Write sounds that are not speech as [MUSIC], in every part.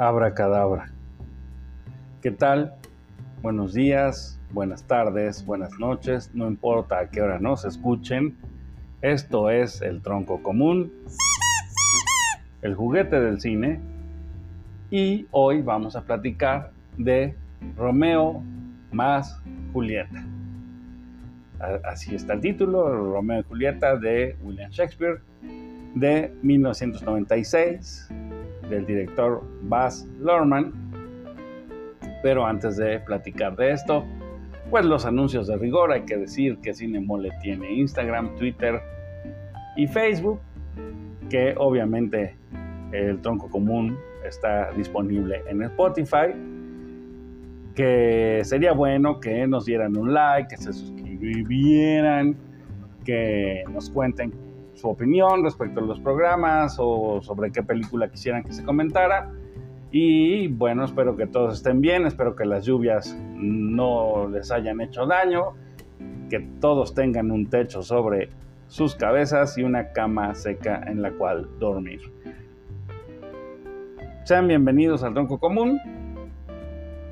Abracadabra. ¿Qué tal? Buenos días, buenas tardes, buenas noches, no importa a qué hora nos escuchen. Esto es el tronco común, el juguete del cine. Y hoy vamos a platicar de Romeo más Julieta. Así está el título, Romeo y Julieta de William Shakespeare de 1996 del director Baz Luhrmann. Pero antes de platicar de esto, pues los anuncios de rigor, hay que decir que Cinemole tiene Instagram, Twitter y Facebook, que obviamente el tronco común está disponible en Spotify, que sería bueno que nos dieran un like, que se suscribieran, que nos cuenten su opinión respecto a los programas o sobre qué película quisieran que se comentara. Y bueno, espero que todos estén bien, espero que las lluvias no les hayan hecho daño, que todos tengan un techo sobre sus cabezas y una cama seca en la cual dormir. Sean bienvenidos al Tronco Común.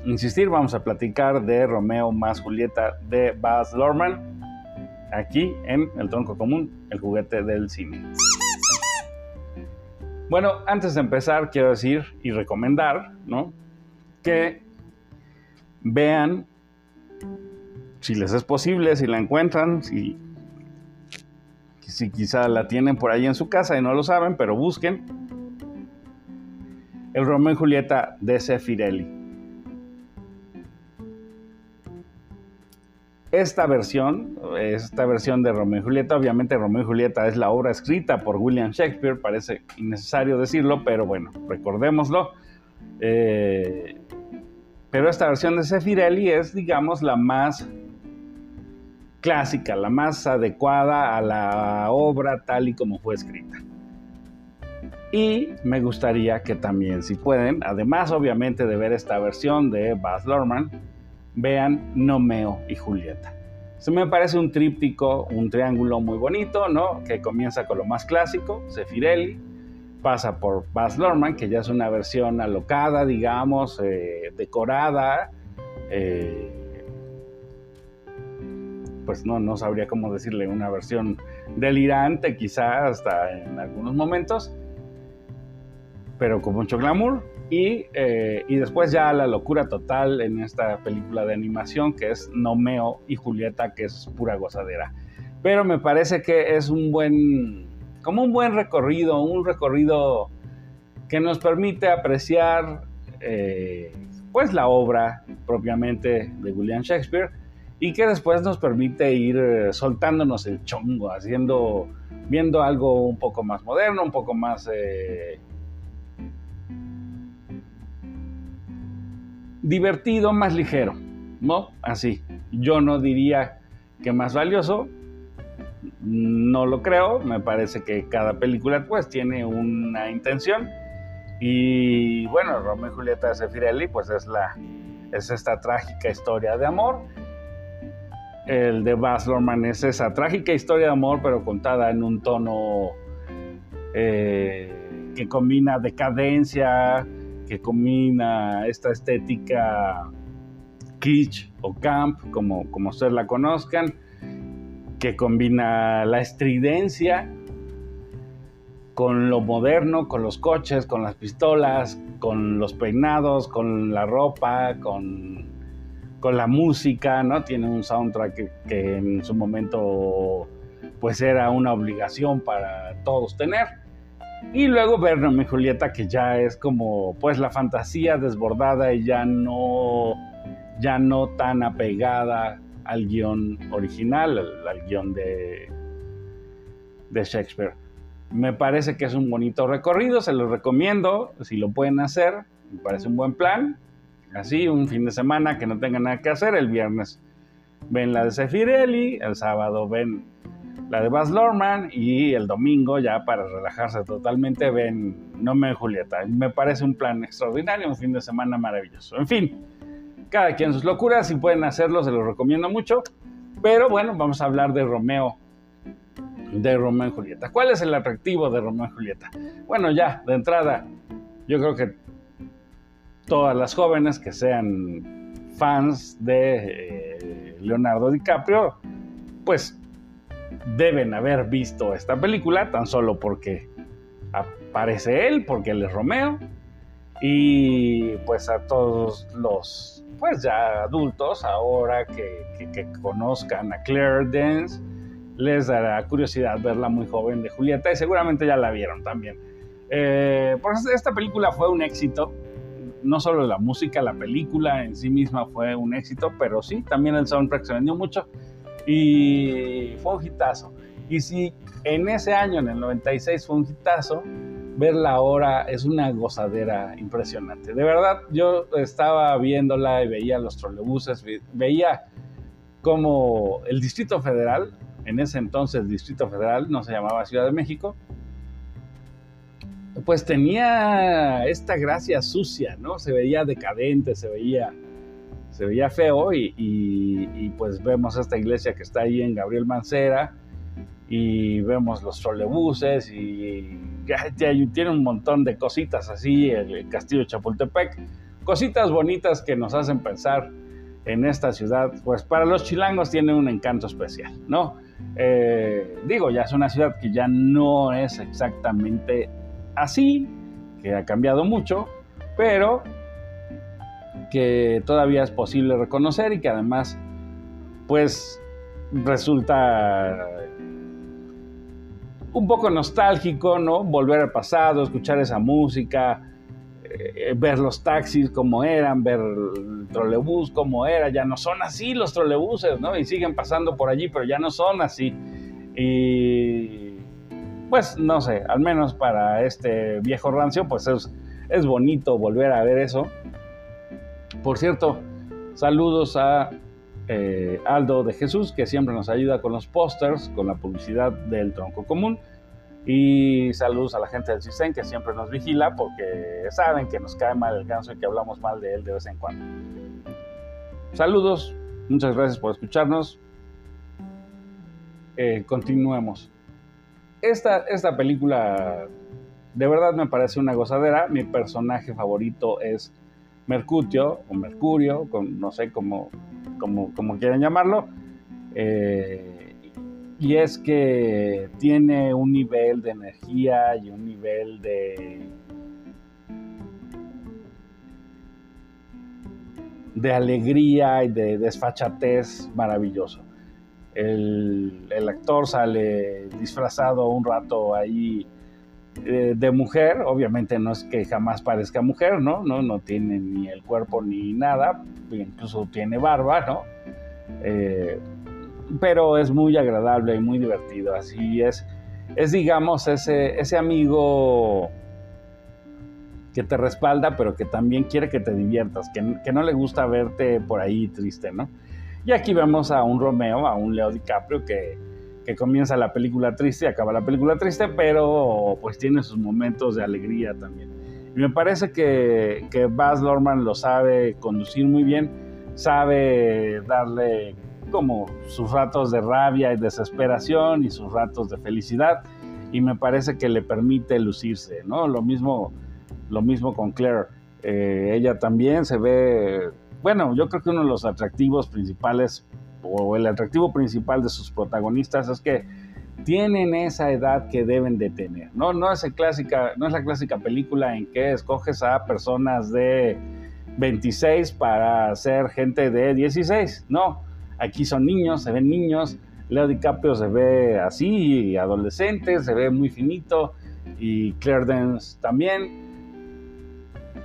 Insistir, vamos a platicar de Romeo más Julieta de Baz Luhrmann aquí en El Tronco Común, el juguete del cine. Bueno, antes de empezar, quiero decir y recomendar, ¿no? Que vean, si les es posible, si la encuentran, si, si quizá la tienen por ahí en su casa y no lo saben, pero busquen el Romeo y Julieta de Sefirelli. Esta versión, esta versión de Romeo y Julieta, obviamente Romeo y Julieta es la obra escrita por William Shakespeare, parece innecesario decirlo, pero bueno, recordémoslo. Eh, pero esta versión de Sefirelli es, digamos, la más clásica, la más adecuada a la obra tal y como fue escrita. Y me gustaría que también, si pueden, además obviamente de ver esta versión de Baz Luhrmann, vean Nomeo y Julieta. Se me parece un tríptico, un triángulo muy bonito, ¿no? Que comienza con lo más clásico, Sefirelli, pasa por Baz Luhrmann, que ya es una versión alocada, digamos, eh, decorada, eh, pues no, no sabría cómo decirle, una versión delirante quizá hasta en algunos momentos, pero con mucho glamour. Eh, y, después ya la locura total en esta película de animación que es Nomeo y Julieta, que es pura gozadera. Pero me parece que es un buen, como un buen recorrido, un recorrido que nos permite apreciar eh, pues la obra propiamente de William Shakespeare y que después nos permite ir eh, soltándonos el chongo, haciendo, viendo algo un poco más moderno, un poco más divertido, más ligero, ¿no? Así. Yo no diría que más valioso, no lo creo, me parece que cada película pues tiene una intención y bueno, Romeo y Julieta de Sefirelli pues es la es esta trágica historia de amor. El de Baz Luhrmann es esa trágica historia de amor pero contada en un tono eh, que combina decadencia, que combina esta estética kitsch o camp, como, como ustedes la conozcan, que combina la estridencia con lo moderno, con los coches, con las pistolas, con los peinados, con la ropa, con, con la música, ¿no? Tiene un soundtrack que, que en su momento pues era una obligación para todos tener. Y luego ver Romeo y Julieta, que ya es como pues la fantasía desbordada y ya no, ya no tan apegada al guion original, al, guion de, de Shakespeare. Me parece que es un bonito recorrido, se lo recomiendo, si lo pueden hacer, me parece un buen plan. Así, un fin de semana que no tengan nada que hacer, el viernes ven la de Sefirelli, el sábado ven la de Baz Luhrmann y el domingo ya para relajarse totalmente ven No me Julieta. Me parece un plan extraordinario, un fin de semana maravilloso. En fin, cada quien sus locuras, si pueden hacerlo se los recomiendo mucho. Pero bueno, vamos a hablar de Romeo, de Romeo y Julieta. ¿Cuál es el atractivo de Romeo y Julieta? Bueno, ya, de entrada, yo creo que todas las jóvenes que sean fans de eh, Leonardo DiCaprio, pues deben haber visto esta película tan solo porque aparece él, porque él es Romeo, y pues a todos los pues ya adultos ahora que, conozcan a Claire Dance les dará curiosidad verla muy joven de Julieta y seguramente ya la vieron también. Eh, pues esta película fue un éxito, no solo la música, la película en sí misma fue un éxito, pero sí, también el soundtrack se vendió mucho y fue un hitazo. Y si en ese año, en el 96, fue un hitazo, verla ahora es una gozadera impresionante. De verdad, yo estaba viéndola y veía los trolebuses, veía como el Distrito Federal, en ese entonces Distrito Federal, no se llamaba Ciudad de México, pues tenía esta gracia sucia, ¿no? Se veía decadente, se veía, se veía feo y, pues vemos esta iglesia que está ahí en Gabriel Mancera y vemos los trolebuses y tiene un montón de cositas así, el castillo de Chapultepec, cositas bonitas que nos hacen pensar en esta ciudad, pues para los chilangos tiene un encanto especial, ¿no? Eh, digo, ya es una ciudad que ya no es exactamente así, que ha cambiado mucho, pero que todavía es posible reconocer y que además, pues resulta un poco nostálgico, ¿no? Volver al pasado, escuchar esa música, eh, ver los taxis como eran, ver el trolebús como era, ya no son así los trolebuses, ¿no? Y siguen pasando por allí, pero ya no son así. Y pues no sé, al menos para este viejo rancio, pues es, es bonito volver a ver eso. Por cierto, saludos a eh, Aldo de Jesús, que siempre nos ayuda con los pósters, con la publicidad del tronco común. Y saludos a la gente del CISEN, que siempre nos vigila porque saben que nos cae mal el ganso y que hablamos mal de él de vez en cuando. Saludos, muchas gracias por escucharnos. Eh, continuemos. Esta, esta película de verdad me parece una gozadera. Mi personaje favorito es Mercutio, o Mercurio, no sé cómo, como, como quieran llamarlo. Eh, y es que tiene un nivel de energía y un nivel de, de alegría y de desfachatez maravilloso. El, el, actor sale disfrazado un rato ahí eh, de mujer, obviamente no es que jamás parezca mujer, ¿no? ¿no? No tiene ni el cuerpo ni nada, incluso tiene barba, ¿no? Eh, pero es muy agradable y muy divertido, así es, es digamos ese, ese amigo que te respalda, pero que también quiere que te diviertas, que, que, no le gusta verte por ahí triste, ¿no? Y aquí vemos a un Romeo, a un Leo DiCaprio que que comienza la película triste y acaba la película triste, pero pues tiene sus momentos de alegría también. Y me parece que, que Baz Luhrmann lo sabe conducir muy bien, sabe darle como sus ratos de rabia y desesperación y sus ratos de felicidad y me parece que le permite lucirse, ¿no? Lo mismo, lo mismo con Claire. Eh, ella también se ve, bueno, yo creo que uno de los atractivos principales o el atractivo principal de sus protagonistas es que tienen esa edad que deben de tener. No, no, es, clásica, no es la clásica película en que escoges a personas de 26 para ser gente de 16. No, aquí son niños, se ven niños. Leo DiCaprio se ve así, adolescente, se ve muy finito. Y Claire Dance también.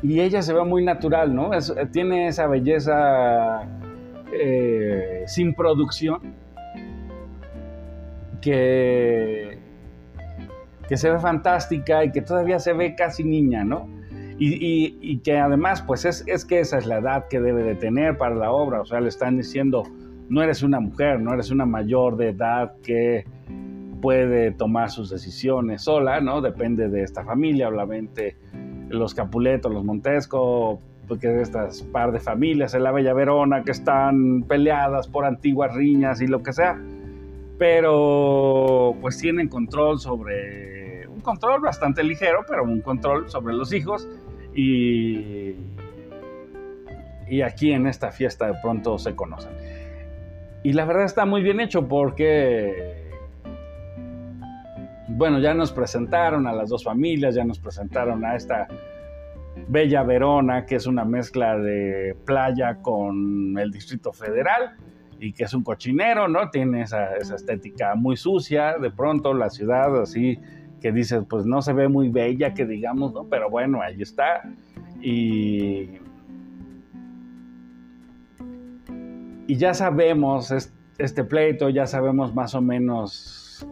Y ella se ve muy natural, ¿no? tiene esa belleza eh, sin producción que, que se ve fantástica y que todavía se ve casi niña, ¿no? Y, que además, pues es, es, que esa es la edad que debe de tener para la obra, o sea, le están diciendo, no eres una mujer, no eres una mayor de edad que puede tomar sus decisiones sola, ¿no? Depende de esta familia, obviamente los Capuletos, los Montesco, porque estas par de familias en la Bella Verona que están peleadas por antiguas riñas y lo que sea, pero pues tienen control sobre, un control bastante ligero, pero un control sobre los hijos y, y aquí en esta fiesta de pronto se conocen. Y la verdad está muy bien hecho porque, bueno, ya nos presentaron a las dos familias, ya nos presentaron a esta Bella Verona, que es una mezcla de playa con el Distrito Federal y que es un cochinero, ¿no? Tiene esa, estética muy sucia, de pronto la ciudad así que dices, pues no se ve muy bella, que digamos, ¿no? Pero bueno, ahí está. Y, y ya sabemos este pleito, ya sabemos más o menos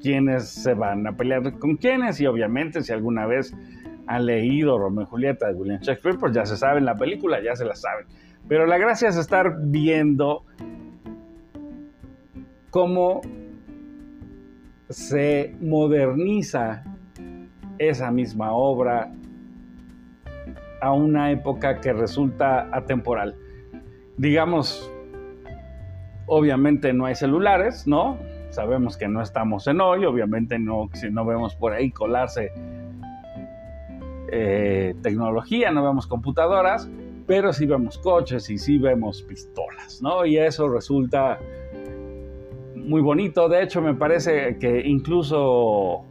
quiénes se van a pelear con quiénes y obviamente si alguna vez han leído Romeo y Julieta de William Shakespeare, pues ya se saben la película, ya se la saben. Pero la gracia es estar viendo cómo se moderniza esa misma obra a una época que resulta atemporal. Digamos, obviamente no hay celulares, ¿no? Sabemos que no estamos en hoy, obviamente no, si no vemos por ahí colarse eh, tecnología, no vemos computadoras, pero sí vemos coches y sí vemos pistolas, ¿no? Y eso resulta muy bonito. De hecho, me parece que incluso,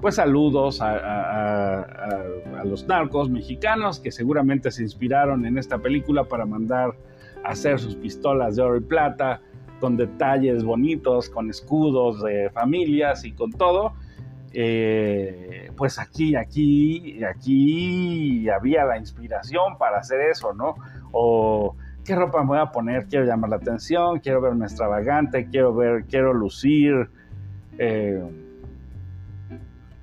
pues saludos a, los narcos mexicanos que seguramente se inspiraron en esta película para mandar a hacer sus pistolas de oro y plata con detalles bonitos, con escudos de familias y con todo. Eh, pues aquí, aquí, aquí había la inspiración para hacer eso, ¿no? O qué ropa me voy a poner, quiero llamar la atención, quiero verme extravagante, quiero ver, quiero lucir eh,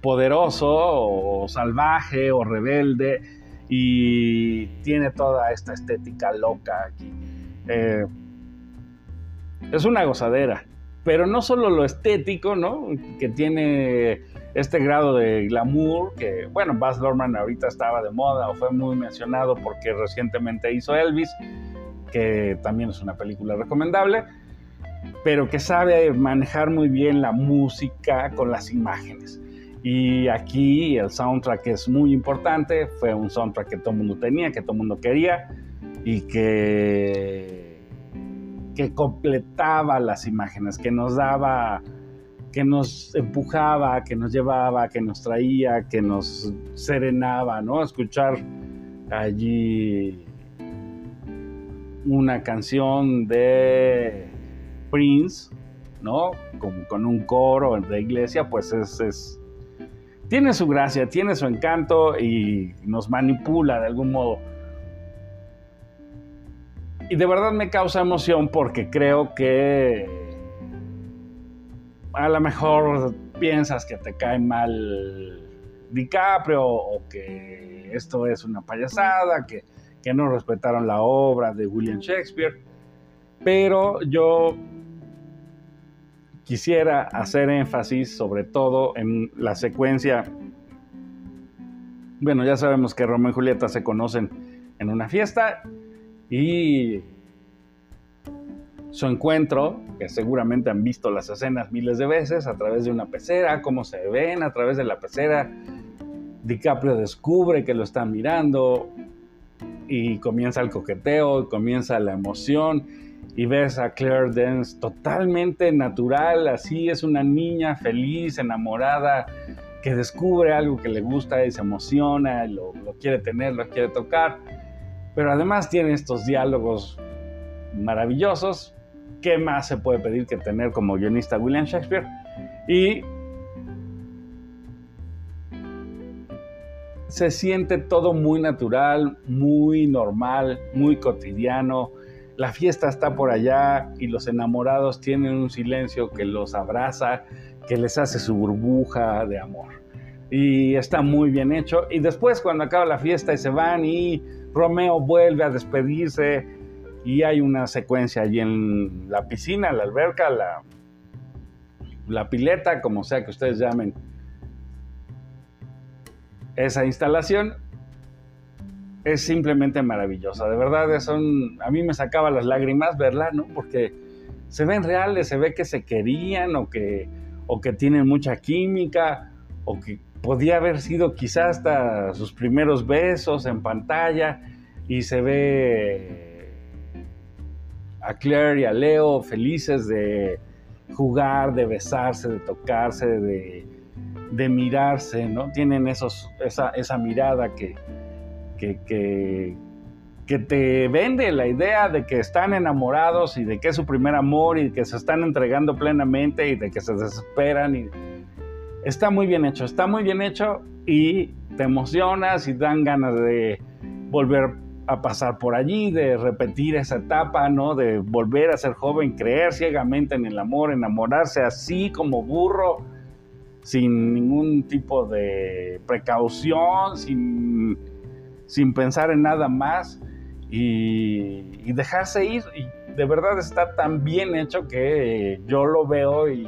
poderoso o salvaje o rebelde y tiene toda esta estética loca aquí. Eh, es una gozadera, pero no solo lo estético, ¿no? Que tiene este grado de glamour que, bueno, Baz Luhrmann ahorita estaba de moda o fue muy mencionado porque recientemente hizo Elvis, que también es una película recomendable, pero que sabe manejar muy bien la música con las imágenes. Y aquí el soundtrack es muy importante, fue un soundtrack que todo el mundo tenía, que todo el mundo quería y que, que completaba las imágenes, que nos daba que nos empujaba, que nos llevaba, que nos traía, que nos serenaba, ¿no? Escuchar allí una canción de Prince, ¿no? Como con un coro de iglesia, pues es, es, tiene su gracia, tiene su encanto y nos manipula de algún modo. Y de verdad me causa emoción porque creo que a lo mejor piensas que te cae mal DiCaprio o que esto es una payasada, que, que no respetaron la obra de William Shakespeare, pero yo quisiera hacer énfasis sobre todo en la secuencia. Bueno, ya sabemos que Romeo y Julieta se conocen en una fiesta y su encuentro, que seguramente han visto las escenas miles de veces a través de una pecera, cómo se ven a través de la pecera. DiCaprio descubre que lo están mirando y comienza el coqueteo, comienza la emoción y ves a Claire Dance totalmente natural, así es una niña feliz, enamorada, que descubre algo que le gusta y se emociona, lo, lo quiere tener, lo quiere tocar, pero además tiene estos diálogos maravillosos ¿Qué más se puede pedir que tener como guionista William Shakespeare? Y se siente todo muy natural, muy normal, muy cotidiano. La fiesta está por allá y los enamorados tienen un silencio que los abraza, que les hace su burbuja de amor. Y está muy bien hecho. Y después cuando acaba la fiesta y se van y Romeo vuelve a despedirse y hay una secuencia allí en la piscina, la alberca, la, la pileta, como sea que ustedes llamen esa instalación, es simplemente maravillosa. De verdad, es a mí me sacaba las lágrimas verla, ¿no? Porque se ven reales, se ve que se querían o que, o que tienen mucha química o que podía haber sido quizás hasta sus primeros besos en pantalla y se ve a Claire y a Leo felices de jugar, de besarse, de tocarse, de, mirarse, ¿no? Tienen esa, mirada que, te vende la idea de que están enamorados y de que es su primer amor y que se están entregando plenamente y de que se desesperan. Está muy bien hecho, está muy bien hecho y te emocionas y dan ganas de volver a pasar por allí, de repetir esa etapa, ¿no? De volver a ser joven, creer ciegamente en el amor, enamorarse así como burro sin ningún tipo de precaución, sin, sin pensar en nada más y, dejarse ir. Y de verdad está tan bien hecho que yo lo veo y,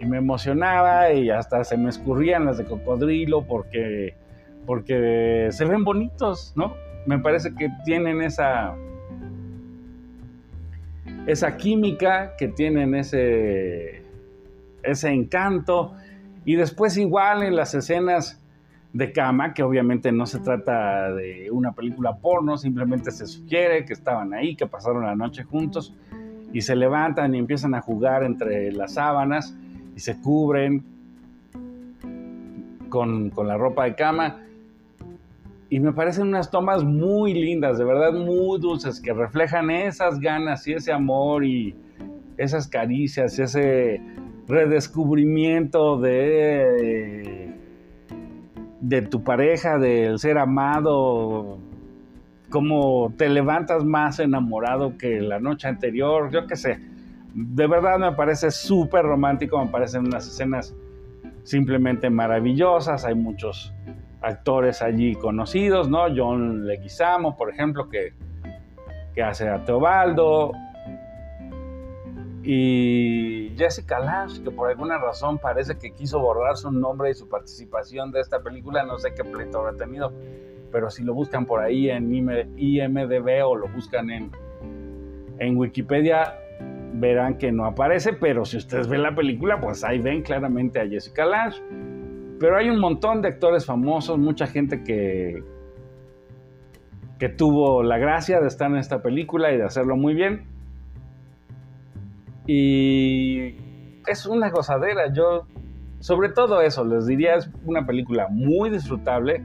me emocionaba y hasta se me escurrían las de cocodrilo porque, porque se ven bonitos, ¿no? Me parece que tienen esa, esa química, que tienen ese, ese encanto y después igual en las escenas de cama, que obviamente no se trata de una película porno, simplemente se sugiere que estaban ahí, que pasaron la noche juntos y se levantan y empiezan a jugar entre las sábanas y se cubren con, con la ropa de cama. Y me parecen unas tomas muy lindas, de verdad muy dulces, que reflejan esas ganas y ese amor y esas caricias, ese redescubrimiento de, de tu pareja, del ser amado, cómo te levantas más enamorado que la noche anterior, yo qué sé. De verdad me parece súper romántico, me parecen unas escenas simplemente maravillosas, hay muchos actores allí conocidos, ¿no? John Leguizamo, por ejemplo, que, que hace a Teobaldo, y Jessica Lange, que por alguna razón parece que quiso borrar su nombre y su participación de esta película, no sé qué pleito habrá tenido, pero si lo buscan por ahí en IMDB o lo buscan en, en Wikipedia, verán que no aparece, pero si ustedes ven la película, pues ahí ven claramente a Jessica Lange. Pero hay un montón de actores famosos, mucha gente que, que tuvo la gracia de estar en esta película y de hacerlo muy bien. Y es una gozadera. Yo, sobre todo eso, les diría, es una película muy disfrutable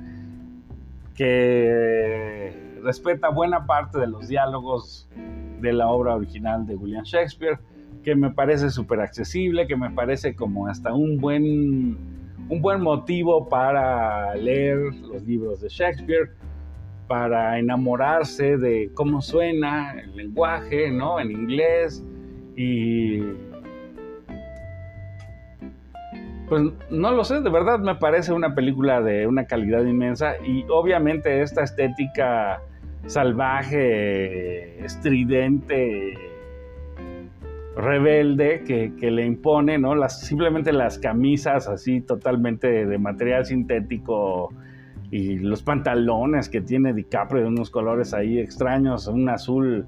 que respeta buena parte de los diálogos de la obra original de William Shakespeare, que me parece súper accesible, que me parece como hasta un buen, un buen motivo para leer los libros de Shakespeare, para enamorarse de cómo suena el lenguaje, ¿no? En inglés, y pues no lo sé, de verdad me parece una película de una calidad inmensa y obviamente esta estética salvaje, estridente, rebelde que, le impone, ¿no? Las, simplemente las camisas así totalmente de material sintético y los pantalones que tiene DiCaprio de unos colores ahí extraños, un azul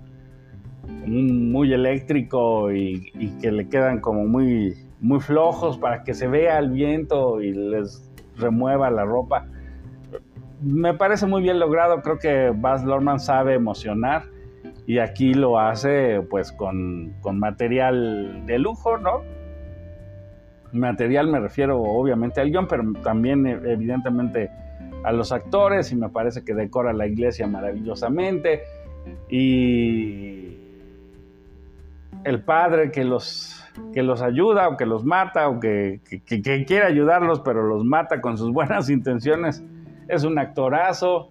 muy eléctrico y, que le quedan como muy, muy flojos para que se vea el viento y les remueva la ropa. Me parece muy bien logrado, creo que Baz Luhrmann sabe emocionar y aquí lo hace pues con, con material de lujo, ¿no? Material me refiero obviamente al guion, pero también evidentemente a los actores y me parece que decora la iglesia maravillosamente y el padre que los, que los ayuda o que los mata o que, quiere ayudarlos pero los mata con sus [LAUGHS] buenas intenciones, es un actorazo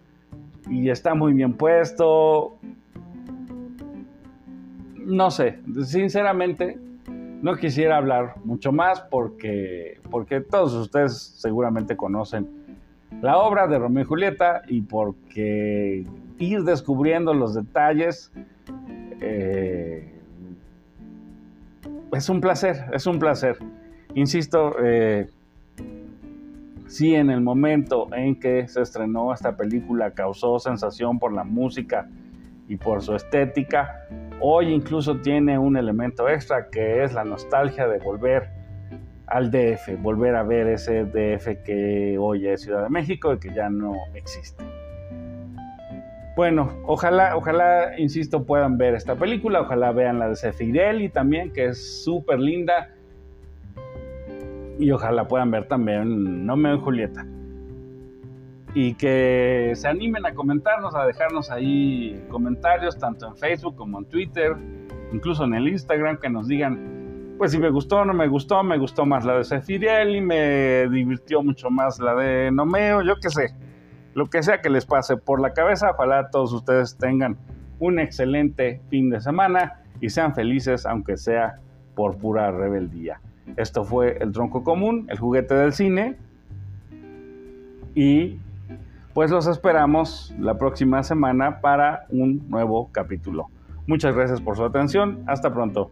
y está muy bien puesto. No sé, sinceramente no quisiera hablar mucho más porque, porque todos ustedes seguramente conocen la obra de Romeo y Julieta y porque ir descubriendo los detalles eh, es un placer, es un placer. Insisto, eh, si en el momento en que se estrenó esta película causó sensación por la música y por su estética, hoy incluso tiene un elemento extra que es la nostalgia de volver al DF, volver a ver ese DF que hoy es Ciudad de México y que ya no existe. Bueno, ojalá, ojalá, insisto, puedan ver esta película, ojalá vean la de Cefirelli también, que es súper linda. Y ojalá puedan ver también No me Julieta. Y que se animen a comentarnos, a dejarnos ahí comentarios, tanto en Facebook como en Twitter, incluso en el Instagram, que nos digan, pues si me gustó o no me gustó, me gustó más la de Cefirelli, me divirtió mucho más la de Nomeo, yo qué sé lo que sea que les pase por la cabeza, ojalá todos ustedes tengan un excelente fin de semana y sean felices, aunque sea por pura rebeldía. Esto fue el tronco común, el juguete del cine. Y pues los esperamos la próxima semana para un nuevo capítulo. Muchas gracias por su atención. Hasta pronto.